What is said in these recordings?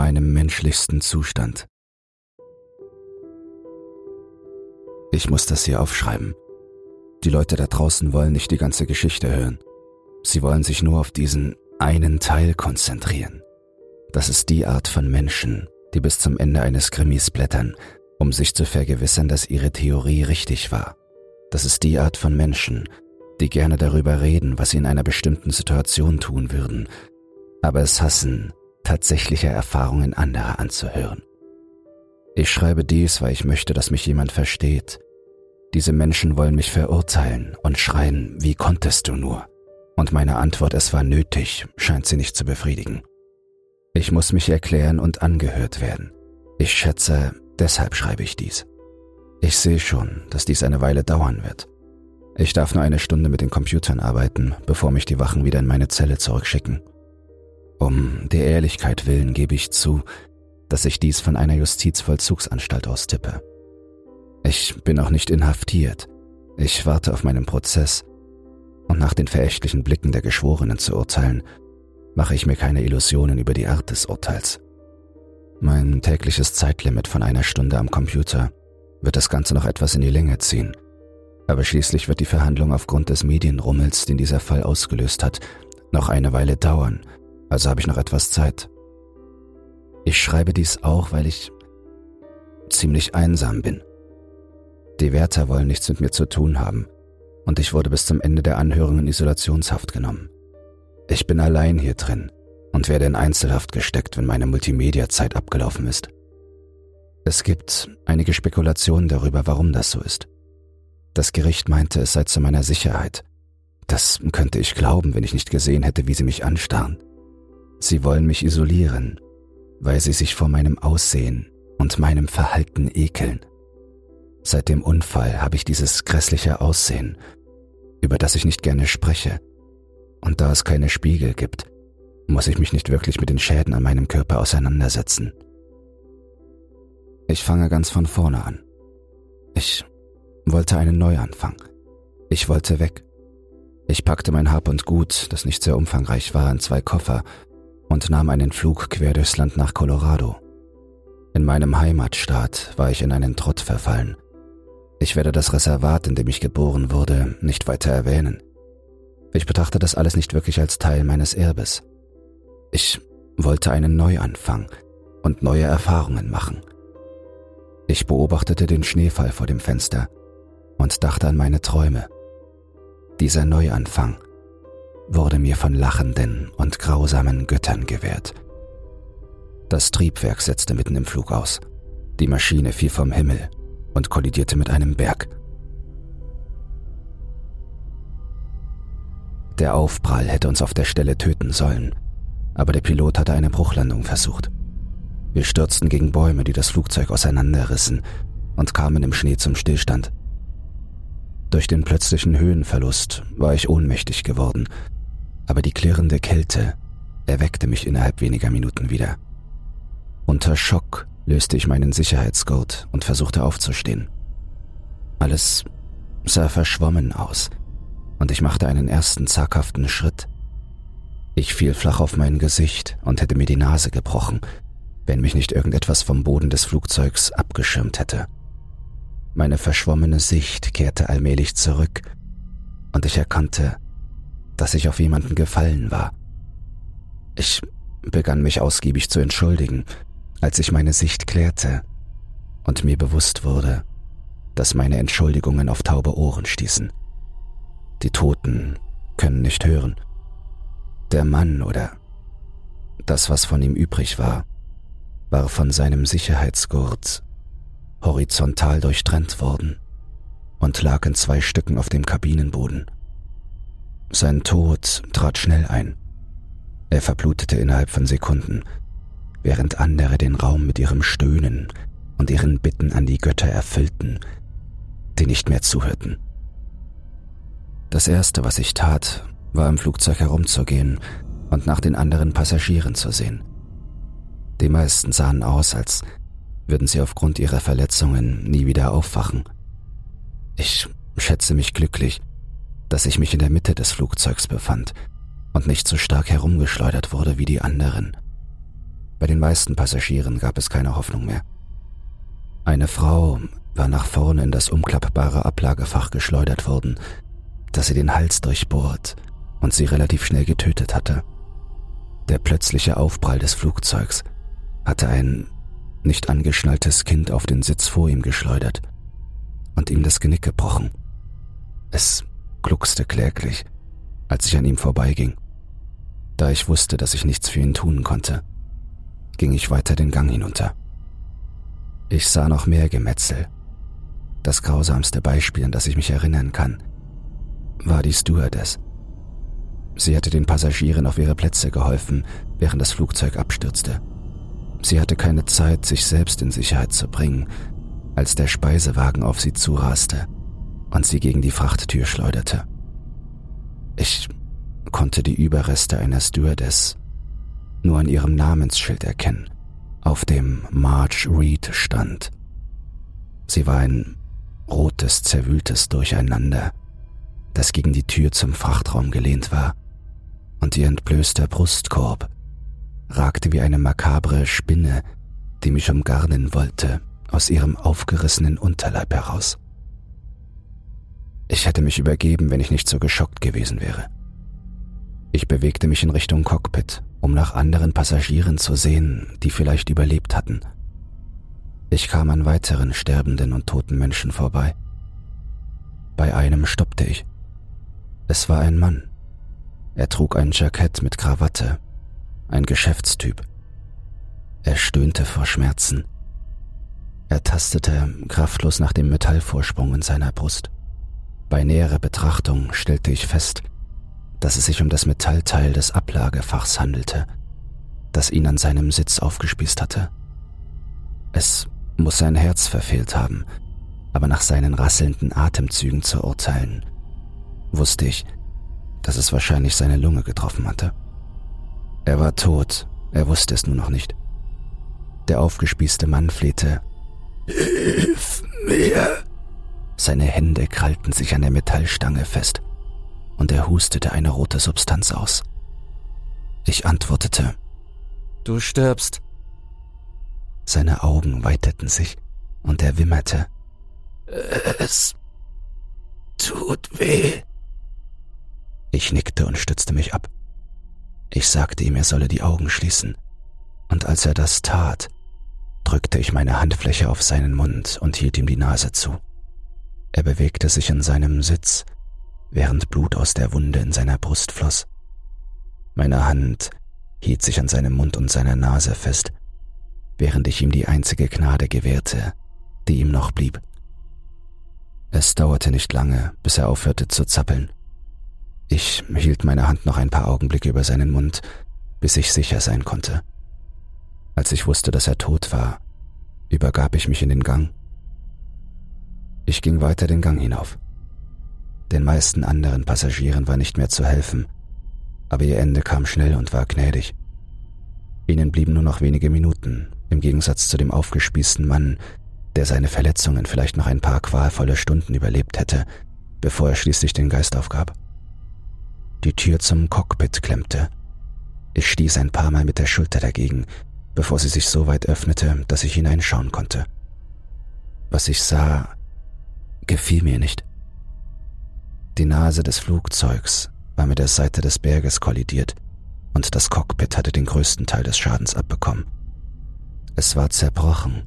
meinem menschlichsten Zustand. Ich muss das hier aufschreiben. Die Leute da draußen wollen nicht die ganze Geschichte hören. Sie wollen sich nur auf diesen einen Teil konzentrieren. Das ist die Art von Menschen, die bis zum Ende eines Krimis blättern, um sich zu vergewissern, dass ihre Theorie richtig war. Das ist die Art von Menschen, die gerne darüber reden, was sie in einer bestimmten Situation tun würden, aber es hassen, tatsächliche Erfahrungen anderer anzuhören. Ich schreibe dies, weil ich möchte, dass mich jemand versteht. Diese Menschen wollen mich verurteilen und schreien, wie konntest du nur? Und meine Antwort, es war nötig, scheint sie nicht zu befriedigen. Ich muss mich erklären und angehört werden. Ich schätze, deshalb schreibe ich dies. Ich sehe schon, dass dies eine Weile dauern wird. Ich darf nur eine Stunde mit den Computern arbeiten, bevor mich die Wachen wieder in meine Zelle zurückschicken. Um der Ehrlichkeit willen gebe ich zu, dass ich dies von einer Justizvollzugsanstalt aus tippe. Ich bin auch nicht inhaftiert. Ich warte auf meinen Prozess. Und nach den verächtlichen Blicken der Geschworenen zu urteilen, mache ich mir keine Illusionen über die Art des Urteils. Mein tägliches Zeitlimit von einer Stunde am Computer wird das Ganze noch etwas in die Länge ziehen. Aber schließlich wird die Verhandlung aufgrund des Medienrummels, den dieser Fall ausgelöst hat, noch eine Weile dauern, also habe ich noch etwas Zeit. Ich schreibe dies auch, weil ich ziemlich einsam bin. Die Wärter wollen nichts mit mir zu tun haben und ich wurde bis zum Ende der Anhörung in Isolationshaft genommen. Ich bin allein hier drin und werde in Einzelhaft gesteckt, wenn meine Multimedia-Zeit abgelaufen ist. Es gibt einige Spekulationen darüber, warum das so ist. Das Gericht meinte, es sei zu meiner Sicherheit. Das könnte ich glauben, wenn ich nicht gesehen hätte, wie sie mich anstarren. Sie wollen mich isolieren, weil sie sich vor meinem Aussehen und meinem Verhalten ekeln. Seit dem Unfall habe ich dieses grässliche Aussehen, über das ich nicht gerne spreche. Und da es keine Spiegel gibt, muss ich mich nicht wirklich mit den Schäden an meinem Körper auseinandersetzen. Ich fange ganz von vorne an. Ich wollte einen Neuanfang. Ich wollte weg. Ich packte mein Hab und Gut, das nicht sehr umfangreich war, in zwei Koffer und nahm einen Flug quer durchs Land nach Colorado. In meinem Heimatstaat war ich in einen Trott verfallen. Ich werde das Reservat, in dem ich geboren wurde, nicht weiter erwähnen. Ich betrachte das alles nicht wirklich als Teil meines Erbes. Ich wollte einen Neuanfang und neue Erfahrungen machen. Ich beobachtete den Schneefall vor dem Fenster und dachte an meine Träume. Dieser Neuanfang wurde mir von lachenden und grausamen Göttern gewährt. Das Triebwerk setzte mitten im Flug aus. Die Maschine fiel vom Himmel und kollidierte mit einem Berg. Der Aufprall hätte uns auf der Stelle töten sollen, aber der Pilot hatte eine Bruchlandung versucht. Wir stürzten gegen Bäume, die das Flugzeug auseinanderrissen und kamen im Schnee zum Stillstand. Durch den plötzlichen Höhenverlust war ich ohnmächtig geworden, aber die klirrende Kälte erweckte mich innerhalb weniger Minuten wieder. Unter Schock löste ich meinen Sicherheitsgurt und versuchte aufzustehen. Alles sah verschwommen aus, und ich machte einen ersten zaghaften Schritt. Ich fiel flach auf mein Gesicht und hätte mir die Nase gebrochen, wenn mich nicht irgendetwas vom Boden des Flugzeugs abgeschirmt hätte. Meine verschwommene Sicht kehrte allmählich zurück, und ich erkannte, dass ich auf jemanden gefallen war. Ich begann mich ausgiebig zu entschuldigen, als ich meine Sicht klärte und mir bewusst wurde, dass meine Entschuldigungen auf taube Ohren stießen. Die Toten können nicht hören. Der Mann oder das, was von ihm übrig war, war von seinem Sicherheitsgurt horizontal durchtrennt worden und lag in zwei Stücken auf dem Kabinenboden. Sein Tod trat schnell ein. Er verblutete innerhalb von Sekunden, während andere den Raum mit ihrem Stöhnen und ihren Bitten an die Götter erfüllten, die nicht mehr zuhörten. Das Erste, was ich tat, war im Flugzeug herumzugehen und nach den anderen Passagieren zu sehen. Die meisten sahen aus, als würden sie aufgrund ihrer Verletzungen nie wieder aufwachen. Ich schätze mich glücklich, dass ich mich in der Mitte des Flugzeugs befand und nicht so stark herumgeschleudert wurde wie die anderen. Bei den meisten Passagieren gab es keine Hoffnung mehr. Eine Frau war nach vorne in das umklappbare Ablagefach geschleudert worden, das sie den Hals durchbohrt und sie relativ schnell getötet hatte. Der plötzliche Aufprall des Flugzeugs hatte ein nicht angeschnalltes Kind auf den Sitz vor ihm geschleudert und ihm das Genick gebrochen. Es gluckste kläglich, als ich an ihm vorbeiging. Da ich wusste, dass ich nichts für ihn tun konnte, ging ich weiter den Gang hinunter. Ich sah noch mehr Gemetzel. Das grausamste Beispiel, an das ich mich erinnern kann, war die Stewardess. Sie hatte den Passagieren auf ihre Plätze geholfen, während das Flugzeug abstürzte. Sie hatte keine Zeit, sich selbst in Sicherheit zu bringen, als der Speisewagen auf sie zuraste und sie gegen die Frachttür schleuderte. Ich konnte die Überreste einer Stewardess nur an ihrem Namensschild erkennen, auf dem Marge Reed stand. Sie war ein rotes, zerwühltes Durcheinander, das gegen die Tür zum Frachtraum gelehnt war, und ihr entblößter Brustkorb ragte wie eine makabre Spinne, die mich umgarnen wollte, aus ihrem aufgerissenen Unterleib heraus. Ich hätte mich übergeben, wenn ich nicht so geschockt gewesen wäre. Ich bewegte mich in Richtung Cockpit, um nach anderen Passagieren zu sehen, die vielleicht überlebt hatten. Ich kam an weiteren sterbenden und toten Menschen vorbei. Bei einem stoppte ich. Es war ein Mann. Er trug ein Jackett mit Krawatte, ein Geschäftstyp. Er stöhnte vor Schmerzen. Er tastete kraftlos nach dem Metallvorsprung in seiner Brust. Bei näherer Betrachtung stellte ich fest, dass es sich um das Metallteil des Ablagefachs handelte, das ihn an seinem Sitz aufgespießt hatte. Es muss sein Herz verfehlt haben, aber nach seinen rasselnden Atemzügen zu urteilen, wusste ich, dass es wahrscheinlich seine Lunge getroffen hatte. Er war tot, er wusste es nur noch nicht. Der aufgespießte Mann flehte. Hilf mir! Seine Hände krallten sich an der Metallstange fest und er hustete eine rote Substanz aus. Ich antwortete. Du stirbst. Seine Augen weiteten sich und er wimmerte. Es tut weh. Ich nickte und stützte mich ab. Ich sagte ihm, er solle die Augen schließen, und als er das tat, drückte ich meine Handfläche auf seinen Mund und hielt ihm die Nase zu. Er bewegte sich in seinem Sitz während Blut aus der Wunde in seiner Brust floss. Meine Hand hielt sich an seinem Mund und seiner Nase fest, während ich ihm die einzige Gnade gewährte, die ihm noch blieb. Es dauerte nicht lange, bis er aufhörte zu zappeln. Ich hielt meine Hand noch ein paar Augenblicke über seinen Mund, bis ich sicher sein konnte. Als ich wusste, dass er tot war, übergab ich mich in den Gang. Ich ging weiter den Gang hinauf. Den meisten anderen Passagieren war nicht mehr zu helfen, aber ihr Ende kam schnell und war gnädig. Ihnen blieben nur noch wenige Minuten, im Gegensatz zu dem aufgespießten Mann, der seine Verletzungen vielleicht noch ein paar qualvolle Stunden überlebt hätte, bevor er schließlich den Geist aufgab. Die Tür zum Cockpit klemmte. Ich stieß ein paar Mal mit der Schulter dagegen, bevor sie sich so weit öffnete, dass ich hineinschauen konnte. Was ich sah, gefiel mir nicht. Die Nase des Flugzeugs war mit der Seite des Berges kollidiert und das Cockpit hatte den größten Teil des Schadens abbekommen. Es war zerbrochen,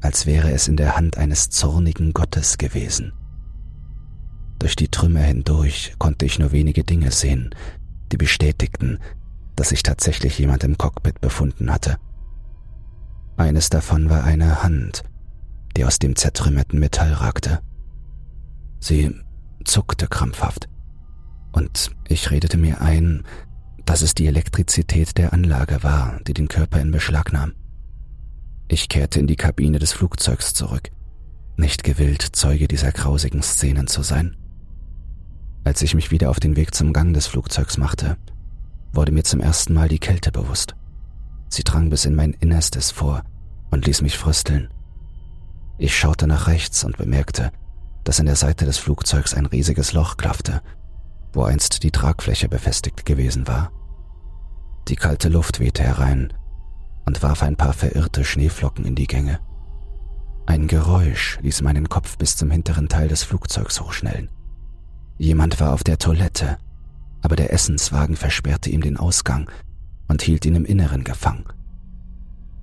als wäre es in der Hand eines zornigen Gottes gewesen. Durch die Trümmer hindurch konnte ich nur wenige Dinge sehen, die bestätigten, dass sich tatsächlich jemand im Cockpit befunden hatte. Eines davon war eine Hand, die aus dem zertrümmerten Metall ragte. Sie zuckte krampfhaft. Und ich redete mir ein, dass es die Elektrizität der Anlage war, die den Körper in Beschlag nahm. Ich kehrte in die Kabine des Flugzeugs zurück, nicht gewillt, Zeuge dieser grausigen Szenen zu sein. Als ich mich wieder auf den Weg zum Gang des Flugzeugs machte, wurde mir zum ersten Mal die Kälte bewusst. Sie drang bis in mein Innerstes vor und ließ mich frösteln. Ich schaute nach rechts und bemerkte, dass in der Seite des Flugzeugs ein riesiges Loch klaffte, wo einst die Tragfläche befestigt gewesen war. Die kalte Luft wehte herein, und warf ein paar verirrte Schneeflocken in die Gänge. Ein Geräusch ließ meinen Kopf bis zum hinteren Teil des Flugzeugs hochschnellen. Jemand war auf der Toilette, aber der Essenswagen versperrte ihm den Ausgang und hielt ihn im Inneren gefangen.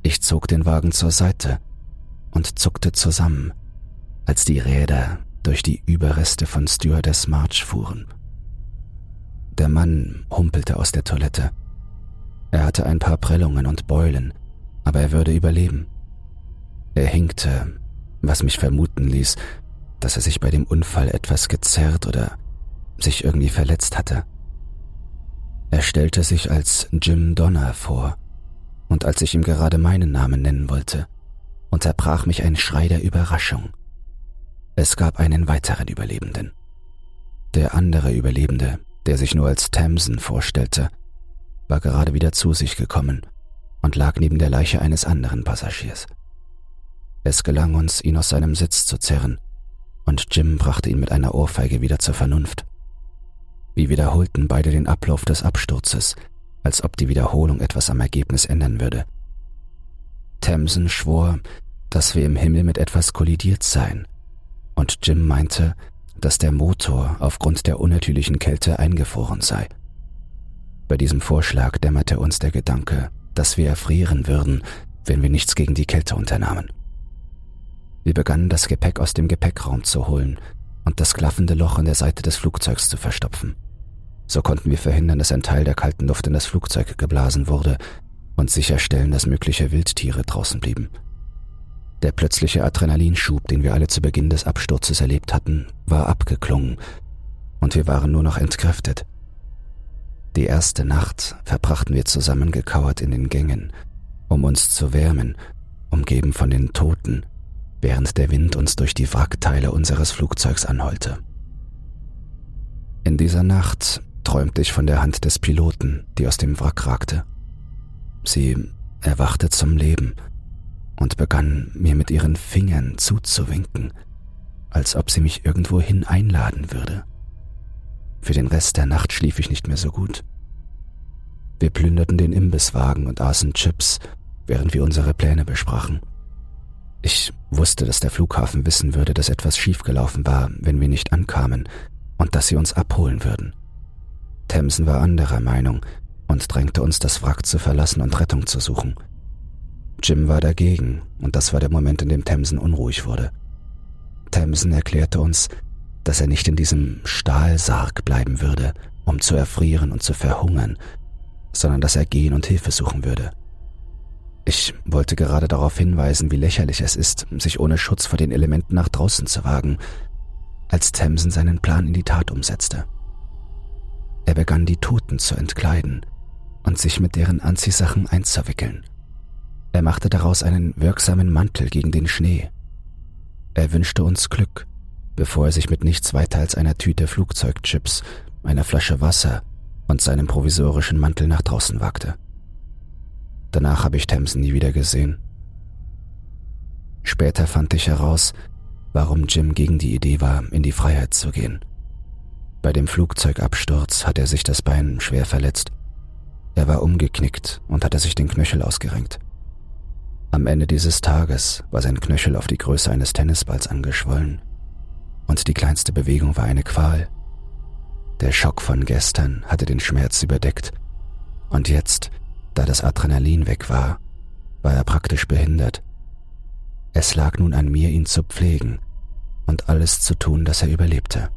Ich zog den Wagen zur Seite und zuckte zusammen, als die Räder durch die Überreste von Stewardess March fuhren. Der Mann humpelte aus der Toilette. Er hatte ein paar Prellungen und Beulen, aber er würde überleben. Er hinkte, was mich vermuten ließ, dass er sich bei dem Unfall etwas gezerrt oder sich irgendwie verletzt hatte. Er stellte sich als Jim Donner vor, und als ich ihm gerade meinen Namen nennen wollte, unterbrach mich ein Schrei der Überraschung. Es gab einen weiteren Überlebenden. Der andere Überlebende, der sich nur als Tamsen vorstellte, war gerade wieder zu sich gekommen und lag neben der Leiche eines anderen Passagiers. Es gelang uns, ihn aus seinem Sitz zu zerren, und Jim brachte ihn mit einer Ohrfeige wieder zur Vernunft. Wir wiederholten beide den Ablauf des Absturzes, als ob die Wiederholung etwas am Ergebnis ändern würde. Tamsen schwor, dass wir im Himmel mit etwas kollidiert seien, und Jim meinte, dass der Motor aufgrund der unnatürlichen Kälte eingefroren sei. Bei diesem Vorschlag dämmerte uns der Gedanke, dass wir erfrieren würden, wenn wir nichts gegen die Kälte unternahmen. Wir begannen das Gepäck aus dem Gepäckraum zu holen und das klaffende Loch in der Seite des Flugzeugs zu verstopfen. So konnten wir verhindern, dass ein Teil der kalten Luft in das Flugzeug geblasen wurde und sicherstellen, dass mögliche Wildtiere draußen blieben. Der plötzliche Adrenalinschub, den wir alle zu Beginn des Absturzes erlebt hatten, war abgeklungen und wir waren nur noch entkräftet. Die erste Nacht verbrachten wir zusammengekauert in den Gängen, um uns zu wärmen, umgeben von den Toten, während der Wind uns durch die Wrackteile unseres Flugzeugs anheulte. In dieser Nacht träumte ich von der Hand des Piloten, die aus dem Wrack ragte. Sie erwachte zum Leben und begann mir mit ihren Fingern zuzuwinken, als ob sie mich irgendwohin einladen würde. Für den Rest der Nacht schlief ich nicht mehr so gut. Wir plünderten den Imbisswagen und aßen Chips, während wir unsere Pläne besprachen. Ich wusste, dass der Flughafen wissen würde, dass etwas schiefgelaufen war, wenn wir nicht ankamen, und dass sie uns abholen würden. Themsen war anderer Meinung und drängte uns, das Wrack zu verlassen und Rettung zu suchen. Jim war dagegen, und das war der Moment, in dem Themsen unruhig wurde. Themsen erklärte uns, dass er nicht in diesem Stahlsarg bleiben würde, um zu erfrieren und zu verhungern, sondern dass er gehen und Hilfe suchen würde. Ich wollte gerade darauf hinweisen, wie lächerlich es ist, sich ohne Schutz vor den Elementen nach draußen zu wagen, als Themsen seinen Plan in die Tat umsetzte. Er begann die Toten zu entkleiden und sich mit deren Anziehsachen einzuwickeln. Er machte daraus einen wirksamen Mantel gegen den Schnee. Er wünschte uns Glück, bevor er sich mit nichts weiter als einer Tüte Flugzeugchips, einer Flasche Wasser und seinem provisorischen Mantel nach draußen wagte. Danach habe ich Tamsen nie wieder gesehen. Später fand ich heraus, warum Jim gegen die Idee war, in die Freiheit zu gehen. Bei dem Flugzeugabsturz hat er sich das Bein schwer verletzt. Er war umgeknickt und hatte sich den Knöchel ausgerenkt. Am Ende dieses Tages war sein Knöchel auf die Größe eines Tennisballs angeschwollen und die kleinste Bewegung war eine Qual. Der Schock von gestern hatte den Schmerz überdeckt und jetzt, da das Adrenalin weg war, war er praktisch behindert. Es lag nun an mir, ihn zu pflegen und alles zu tun, dass er überlebte.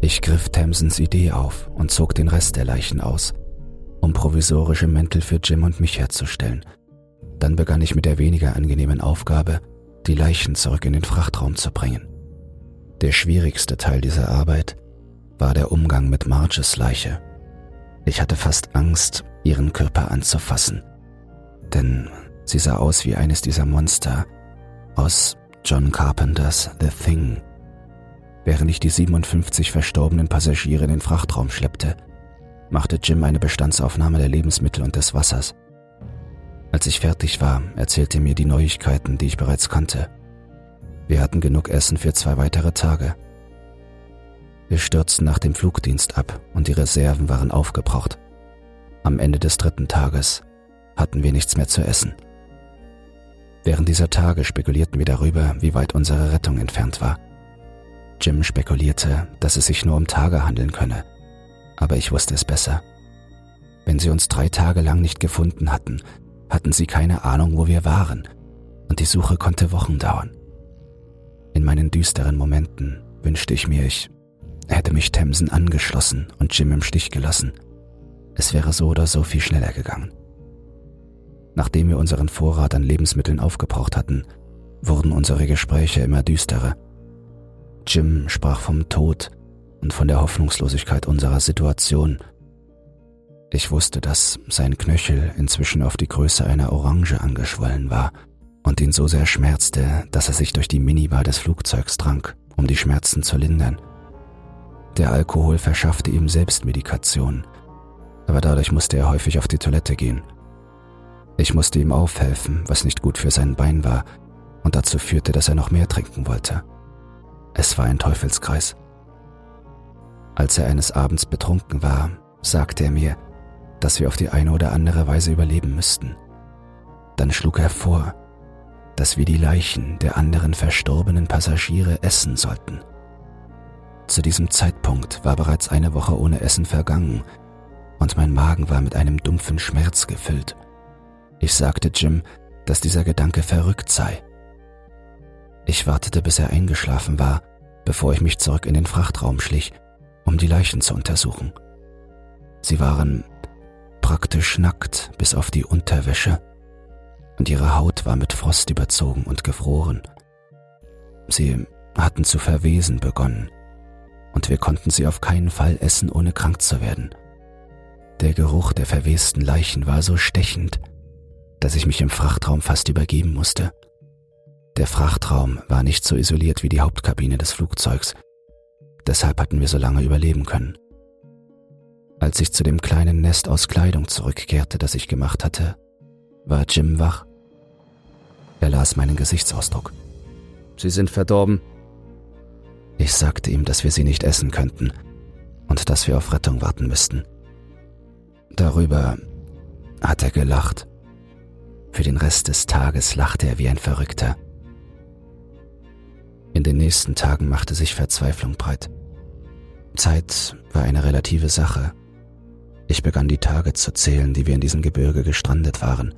Ich griff Tamsons Idee auf und zog den Rest der Leichen aus um provisorische Mäntel für Jim und mich herzustellen. Dann begann ich mit der weniger angenehmen Aufgabe, die Leichen zurück in den Frachtraum zu bringen. Der schwierigste Teil dieser Arbeit war der Umgang mit Marges Leiche. Ich hatte fast Angst, ihren Körper anzufassen, denn sie sah aus wie eines dieser Monster aus John Carpenters The Thing. Während ich die 57 verstorbenen Passagiere in den Frachtraum schleppte, machte Jim eine Bestandsaufnahme der Lebensmittel und des Wassers. Als ich fertig war, erzählte er mir die Neuigkeiten, die ich bereits kannte. Wir hatten genug Essen für zwei weitere Tage. Wir stürzten nach dem Flugdienst ab und die Reserven waren aufgebraucht. Am Ende des dritten Tages hatten wir nichts mehr zu essen. Während dieser Tage spekulierten wir darüber, wie weit unsere Rettung entfernt war. Jim spekulierte, dass es sich nur um Tage handeln könne, aber ich wusste es besser. Wenn sie uns drei Tage lang nicht gefunden hatten, hatten sie keine Ahnung, wo wir waren, und die Suche konnte Wochen dauern. In meinen düsteren Momenten wünschte ich mir, ich hätte mich Themsen angeschlossen und Jim im Stich gelassen. Es wäre so oder so viel schneller gegangen. Nachdem wir unseren Vorrat an Lebensmitteln aufgebraucht hatten, wurden unsere Gespräche immer düsterer. Jim sprach vom Tod und von der Hoffnungslosigkeit unserer Situation. Ich wusste, dass sein Knöchel inzwischen auf die Größe einer Orange angeschwollen war und ihn so sehr schmerzte, dass er sich durch die Minibar des Flugzeugs trank, um die Schmerzen zu lindern. Der Alkohol verschaffte ihm Selbstmedikation, aber dadurch musste er häufig auf die Toilette gehen. Ich musste ihm aufhelfen, was nicht gut für sein Bein war und dazu führte, dass er noch mehr trinken wollte. Es war ein Teufelskreis. Als er eines Abends betrunken war, sagte er mir, dass wir auf die eine oder andere Weise überleben müssten. Dann schlug er vor, dass wir die Leichen der anderen verstorbenen Passagiere essen sollten. Zu diesem Zeitpunkt war bereits eine Woche ohne Essen vergangen und mein Magen war mit einem dumpfen Schmerz gefüllt. Ich sagte Jim, dass dieser Gedanke verrückt sei. Ich wartete, bis er eingeschlafen war, bevor ich mich zurück in den Frachtraum schlich, um die Leichen zu untersuchen. Sie waren praktisch nackt bis auf die Unterwäsche, und ihre Haut war mit Frost überzogen und gefroren. Sie hatten zu verwesen begonnen, und wir konnten sie auf keinen Fall essen, ohne krank zu werden. Der Geruch der verwesten Leichen war so stechend, dass ich mich im Frachtraum fast übergeben musste. Der Frachtraum war nicht so isoliert wie die Hauptkabine des Flugzeugs, deshalb hatten wir so lange überleben können. Als ich zu dem kleinen Nest aus Kleidung zurückkehrte, das ich gemacht hatte, war Jim wach. Er las meinen Gesichtsausdruck. Sie sind verdorben, ich sagte ihm, dass wir sie nicht essen könnten und dass wir auf Rettung warten müssten. Darüber hat er gelacht. Für den Rest des Tages lachte er wie ein Verrückter. In den nächsten Tagen machte sich Verzweiflung breit. Zeit war eine relative Sache. Ich begann die Tage zu zählen, die wir in diesem Gebirge gestrandet waren.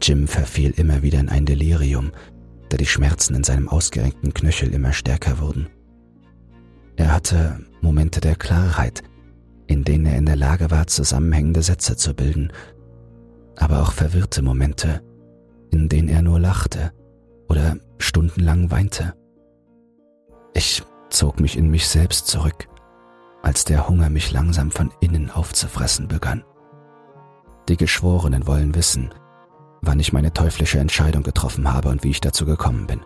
Jim verfiel immer wieder in ein Delirium da die Schmerzen in seinem ausgerenkten Knöchel immer stärker wurden. Er hatte Momente der Klarheit, in denen er in der Lage war, zusammenhängende Sätze zu bilden, aber auch verwirrte Momente, in denen er nur lachte oder stundenlang weinte. Ich zog mich in mich selbst zurück, als der Hunger mich langsam von innen aufzufressen begann. Die Geschworenen wollen wissen, wann ich meine teuflische Entscheidung getroffen habe und wie ich dazu gekommen bin.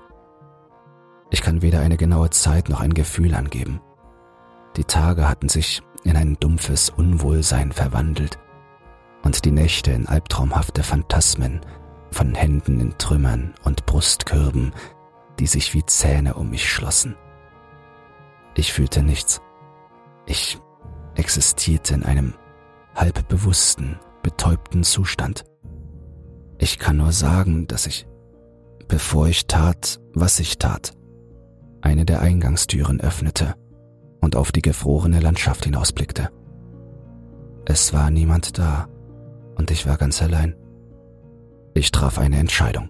Ich kann weder eine genaue Zeit noch ein Gefühl angeben. Die Tage hatten sich in ein dumpfes Unwohlsein verwandelt und die Nächte in albtraumhafte Phantasmen von Händen in Trümmern und Brustkürben, die sich wie Zähne um mich schlossen. Ich fühlte nichts. Ich existierte in einem halb bewussten, betäubten Zustand. Ich kann nur sagen, dass ich, bevor ich tat, was ich tat, eine der Eingangstüren öffnete und auf die gefrorene Landschaft hinausblickte. Es war niemand da und ich war ganz allein. Ich traf eine Entscheidung.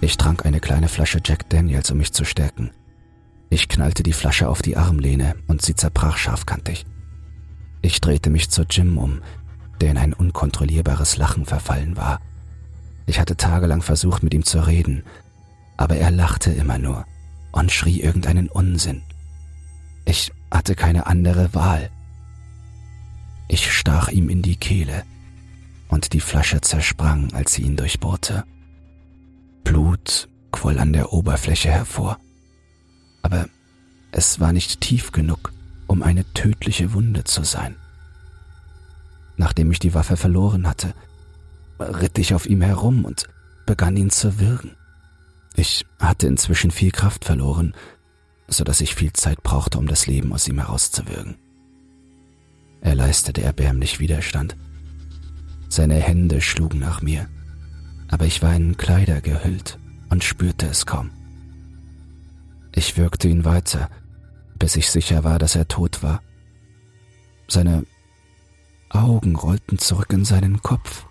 Ich trank eine kleine Flasche Jack Daniels, um mich zu stärken. Ich knallte die Flasche auf die Armlehne und sie zerbrach scharfkantig. Ich drehte mich zu Jim um, der in ein unkontrollierbares Lachen verfallen war. Ich hatte tagelang versucht, mit ihm zu reden, aber er lachte immer nur und schrie irgendeinen Unsinn. Ich hatte keine andere Wahl. Ich stach ihm in die Kehle und die Flasche zersprang, als sie ihn durchbohrte. Blut quoll an der Oberfläche hervor, aber es war nicht tief genug, um eine tödliche Wunde zu sein. Nachdem ich die Waffe verloren hatte, ritt ich auf ihm herum und begann ihn zu würgen. Ich hatte inzwischen viel Kraft verloren, so dass ich viel Zeit brauchte, um das Leben aus ihm herauszuwürgen. Er leistete erbärmlich Widerstand. Seine Hände schlugen nach mir, aber ich war in Kleider gehüllt und spürte es kaum. Ich würgte ihn weiter, bis ich sicher war, dass er tot war. Seine Augen rollten zurück in seinen Kopf,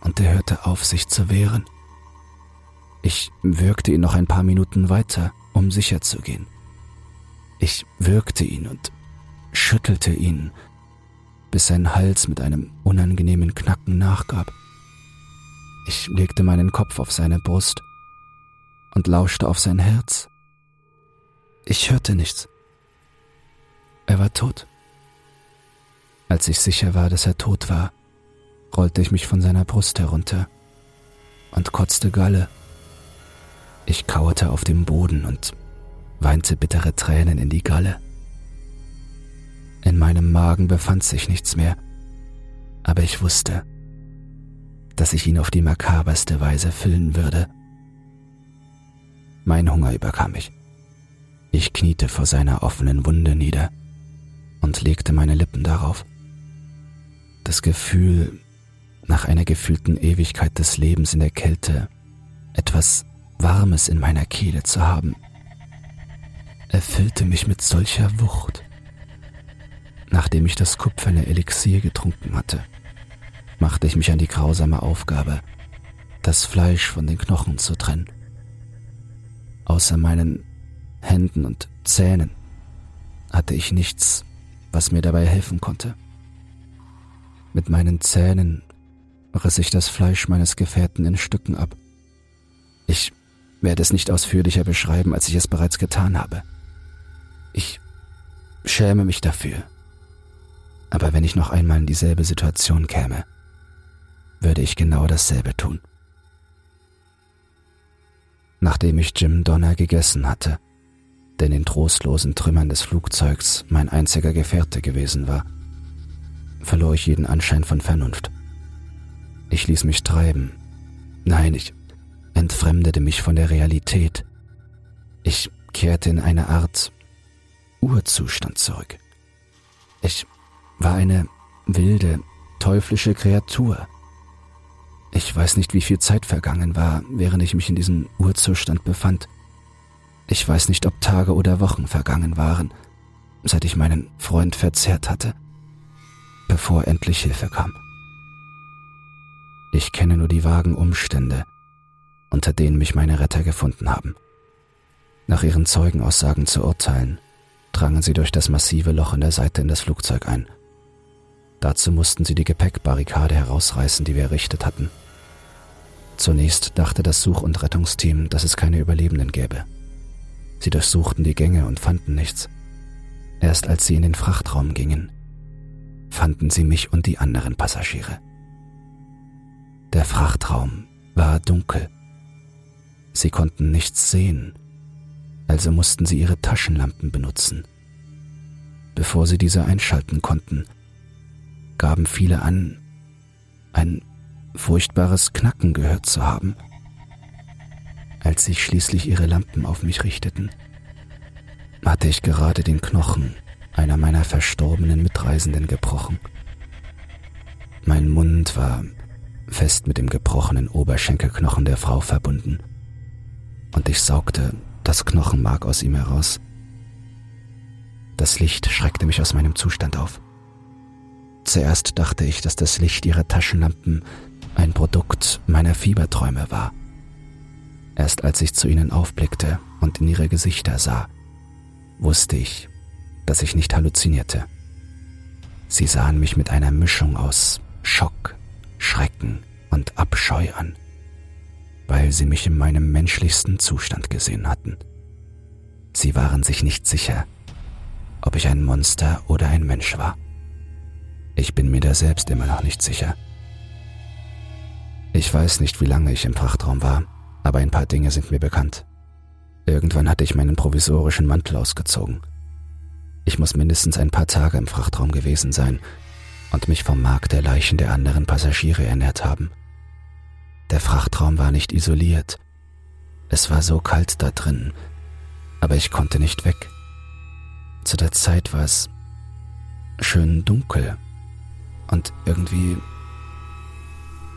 und er hörte auf, sich zu wehren. Ich würgte ihn noch ein paar Minuten weiter, um sicher zu gehen. Ich würgte ihn und schüttelte ihn, bis sein Hals mit einem unangenehmen Knacken nachgab. Ich legte meinen Kopf auf seine Brust und lauschte auf sein Herz. Ich hörte nichts. Er war tot. Als ich sicher war, dass er tot war, rollte ich mich von seiner Brust herunter und kotzte Galle. Ich kauerte auf dem Boden und weinte bittere Tränen in die Galle. In meinem Magen befand sich nichts mehr, aber ich wusste, dass ich ihn auf die makaberste Weise füllen würde. Mein Hunger überkam mich. Ich kniete vor seiner offenen Wunde nieder und legte meine Lippen darauf. Das Gefühl, nach einer gefühlten Ewigkeit des Lebens in der Kälte, etwas Warmes in meiner Kehle zu haben, erfüllte mich mit solcher Wucht. Nachdem ich das kupferne Elixier getrunken hatte, machte ich mich an die grausame Aufgabe, das Fleisch von den Knochen zu trennen. Außer meinen Händen und Zähnen hatte ich nichts, was mir dabei helfen konnte. Mit meinen Zähnen riss ich das Fleisch meines Gefährten in Stücken ab. Ich werde es nicht ausführlicher beschreiben, als ich es bereits getan habe. Ich schäme mich dafür. Aber wenn ich noch einmal in dieselbe Situation käme, würde ich genau dasselbe tun. Nachdem ich Jim Donner gegessen hatte, der in den trostlosen Trümmern des Flugzeugs mein einziger Gefährte gewesen war, verlor ich jeden Anschein von Vernunft. Ich ließ mich treiben. Nein, ich entfremdete mich von der Realität. Ich kehrte in eine Art Urzustand zurück. Ich war eine wilde, teuflische Kreatur. Ich weiß nicht, wie viel Zeit vergangen war, während ich mich in diesem Urzustand befand. Ich weiß nicht, ob Tage oder Wochen vergangen waren, seit ich meinen Freund verzehrt hatte, bevor endlich Hilfe kam. Ich kenne nur die vagen Umstände, unter denen mich meine Retter gefunden haben. Nach ihren Zeugenaussagen zu urteilen, drangen sie durch das massive Loch in der Seite in das Flugzeug ein. Dazu mussten sie die Gepäckbarrikade herausreißen, die wir errichtet hatten. Zunächst dachte das Such- und Rettungsteam, dass es keine Überlebenden gäbe. Sie durchsuchten die Gänge und fanden nichts. Erst als sie in den Frachtraum gingen, fanden sie mich und die anderen Passagiere. Der Frachtraum war dunkel. Sie konnten nichts sehen, also mussten sie ihre Taschenlampen benutzen. Bevor sie diese einschalten konnten, gaben viele an, ein furchtbares Knacken gehört zu haben. Als sich schließlich ihre Lampen auf mich richteten, hatte ich gerade den Knochen einer meiner verstorbenen Mitreisenden gebrochen. Mein Mund war fest mit dem gebrochenen Oberschenkelknochen der Frau verbunden, und ich saugte das Knochenmark aus ihm heraus. Das Licht schreckte mich aus meinem Zustand auf. Zuerst dachte ich, dass das Licht ihrer Taschenlampen ein Produkt meiner Fieberträume war. Erst als ich zu ihnen aufblickte und in ihre Gesichter sah, wusste ich, dass ich nicht halluzinierte. Sie sahen mich mit einer Mischung aus Schock, Schrecken und Abscheu an, weil sie mich in meinem menschlichsten Zustand gesehen hatten. Sie waren sich nicht sicher, ob ich ein Monster oder ein Mensch war. Ich bin mir da selbst immer noch nicht sicher. Ich weiß nicht, wie lange ich im Frachtraum war, aber ein paar Dinge sind mir bekannt. Irgendwann hatte ich meinen provisorischen Mantel ausgezogen. Ich muss mindestens ein paar Tage im Frachtraum gewesen sein, und mich vom Mark der Leichen der anderen Passagiere ernährt haben. Der Frachtraum war nicht isoliert. Es war so kalt da drin, aber ich konnte nicht weg. Zu der Zeit war es schön dunkel und irgendwie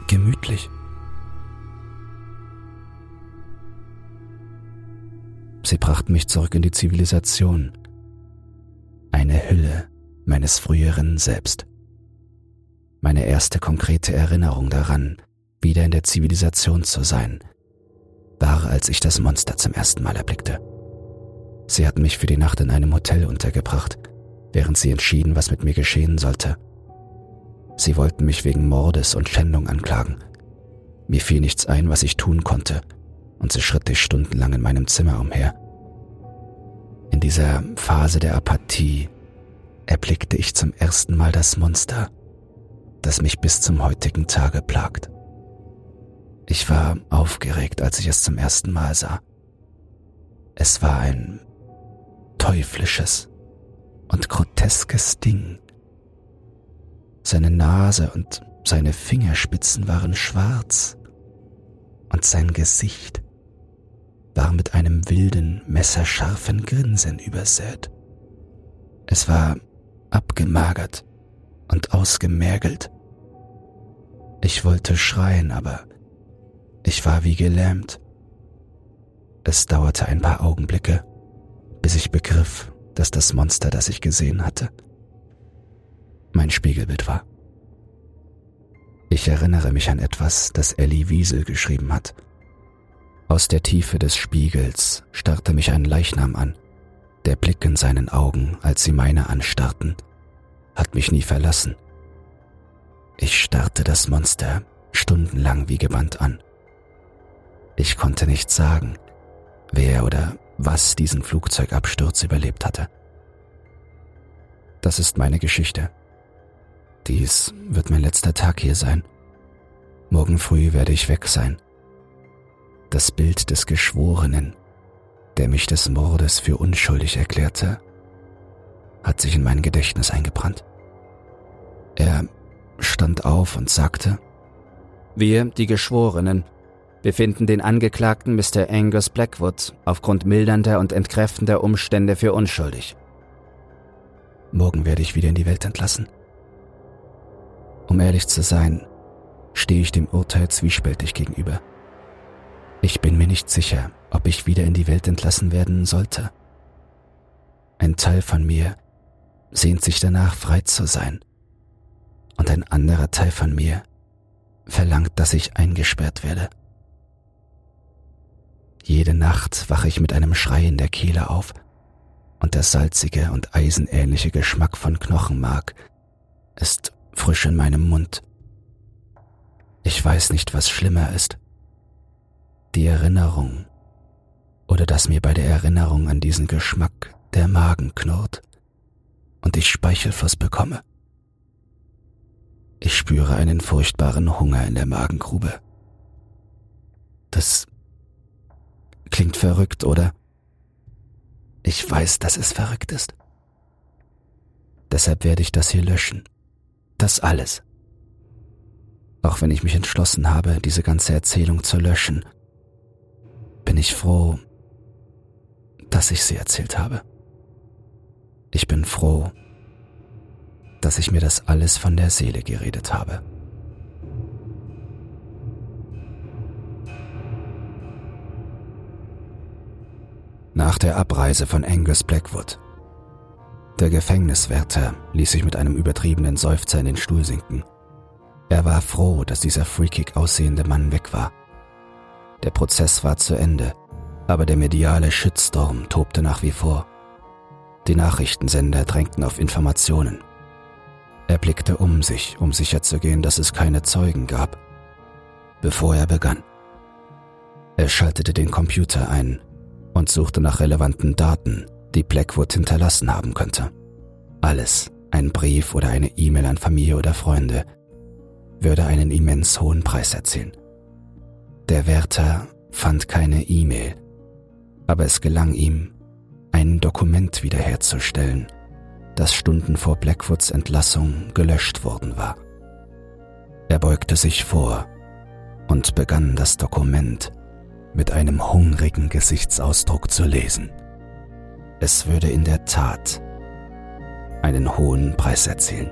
gemütlich. Sie brachten mich zurück in die Zivilisation. Eine Hülle meines früheren Selbst. Meine erste konkrete Erinnerung daran, wieder in der Zivilisation zu sein, war, als ich das Monster zum ersten Mal erblickte. Sie hatten mich für die Nacht in einem Hotel untergebracht, während sie entschieden, was mit mir geschehen sollte. Sie wollten mich wegen Mordes und Schändung anklagen. Mir fiel nichts ein, was ich tun konnte, und so schritt ich stundenlang in meinem Zimmer umher. In dieser Phase der Apathie erblickte ich zum ersten Mal das Monster, das mich bis zum heutigen Tage plagt. Ich war aufgeregt, als ich es zum ersten Mal sah. Es war ein teuflisches und groteskes Ding. Seine Nase und seine Fingerspitzen waren schwarz und sein Gesicht war mit einem wilden, messerscharfen Grinsen übersät. Es war abgemagert und ausgemergelt. Ich wollte schreien, aber ich war wie gelähmt. Es dauerte ein paar Augenblicke, bis ich begriff, dass das Monster, das ich gesehen hatte, mein Spiegelbild war. Ich erinnere mich an etwas, das Ellie Wiesel geschrieben hat. Aus der Tiefe des Spiegels starrte mich ein Leichnam an. Der Blick in seinen Augen, als sie meine anstarrten, hat mich nie verlassen. Ich starrte das Monster stundenlang wie gebannt an. Ich konnte nicht sagen, wer oder was diesen Flugzeugabsturz überlebt hatte. Das ist meine Geschichte. Dies wird mein letzter Tag hier sein. Morgen früh werde ich weg sein das Bild des Geschworenen, der mich des Mordes für unschuldig erklärte, hat sich in mein Gedächtnis eingebrannt. Er stand auf und sagte, Wir, die Geschworenen, befinden den Angeklagten Mr. Angus Blackwood aufgrund mildernder und entkräftender Umstände für unschuldig. Morgen werde ich wieder in die Welt entlassen. Um ehrlich zu sein, stehe ich dem Urteil zwiespältig gegenüber. Ich bin mir nicht sicher, ob ich wieder in die Welt entlassen werden sollte. Ein Teil von mir sehnt sich danach, frei zu sein. Und ein anderer Teil von mir verlangt, dass ich eingesperrt werde. Jede Nacht wache ich mit einem Schrei in der Kehle auf, und der salzige und eisenähnliche Geschmack von Knochenmark ist frisch in meinem Mund. Ich weiß nicht, was schlimmer ist die Erinnerung oder dass mir bei der Erinnerung an diesen Geschmack der Magen knurrt und ich Speichelfluss bekomme. Ich spüre einen furchtbaren Hunger in der Magengrube. Das klingt verrückt, oder? Ich weiß, dass es verrückt ist. Deshalb werde ich das hier löschen. Das alles. Auch wenn ich mich entschlossen habe, diese ganze Erzählung zu löschen bin ich froh, dass ich sie erzählt habe. Ich bin froh, dass ich mir das alles von der Seele geredet habe. Nach der Abreise von Angus Blackwood. Der Gefängniswärter ließ sich mit einem übertriebenen Seufzer in den Stuhl sinken. Er war froh, dass dieser freakig aussehende Mann weg war. Der Prozess war zu Ende, aber der mediale Shitstorm tobte nach wie vor. Die Nachrichtensender drängten auf Informationen. Er blickte um sich, um sicherzugehen, dass es keine Zeugen gab, bevor er begann. Er schaltete den Computer ein und suchte nach relevanten Daten, die Blackwood hinterlassen haben könnte. Alles, ein Brief oder eine E-Mail an Familie oder Freunde, würde einen immens hohen Preis erzielen. Der Wärter fand keine E-Mail, aber es gelang ihm, ein Dokument wiederherzustellen, das Stunden vor Blackwoods Entlassung gelöscht worden war. Er beugte sich vor und begann das Dokument mit einem hungrigen Gesichtsausdruck zu lesen. Es würde in der Tat einen hohen Preis erzielen.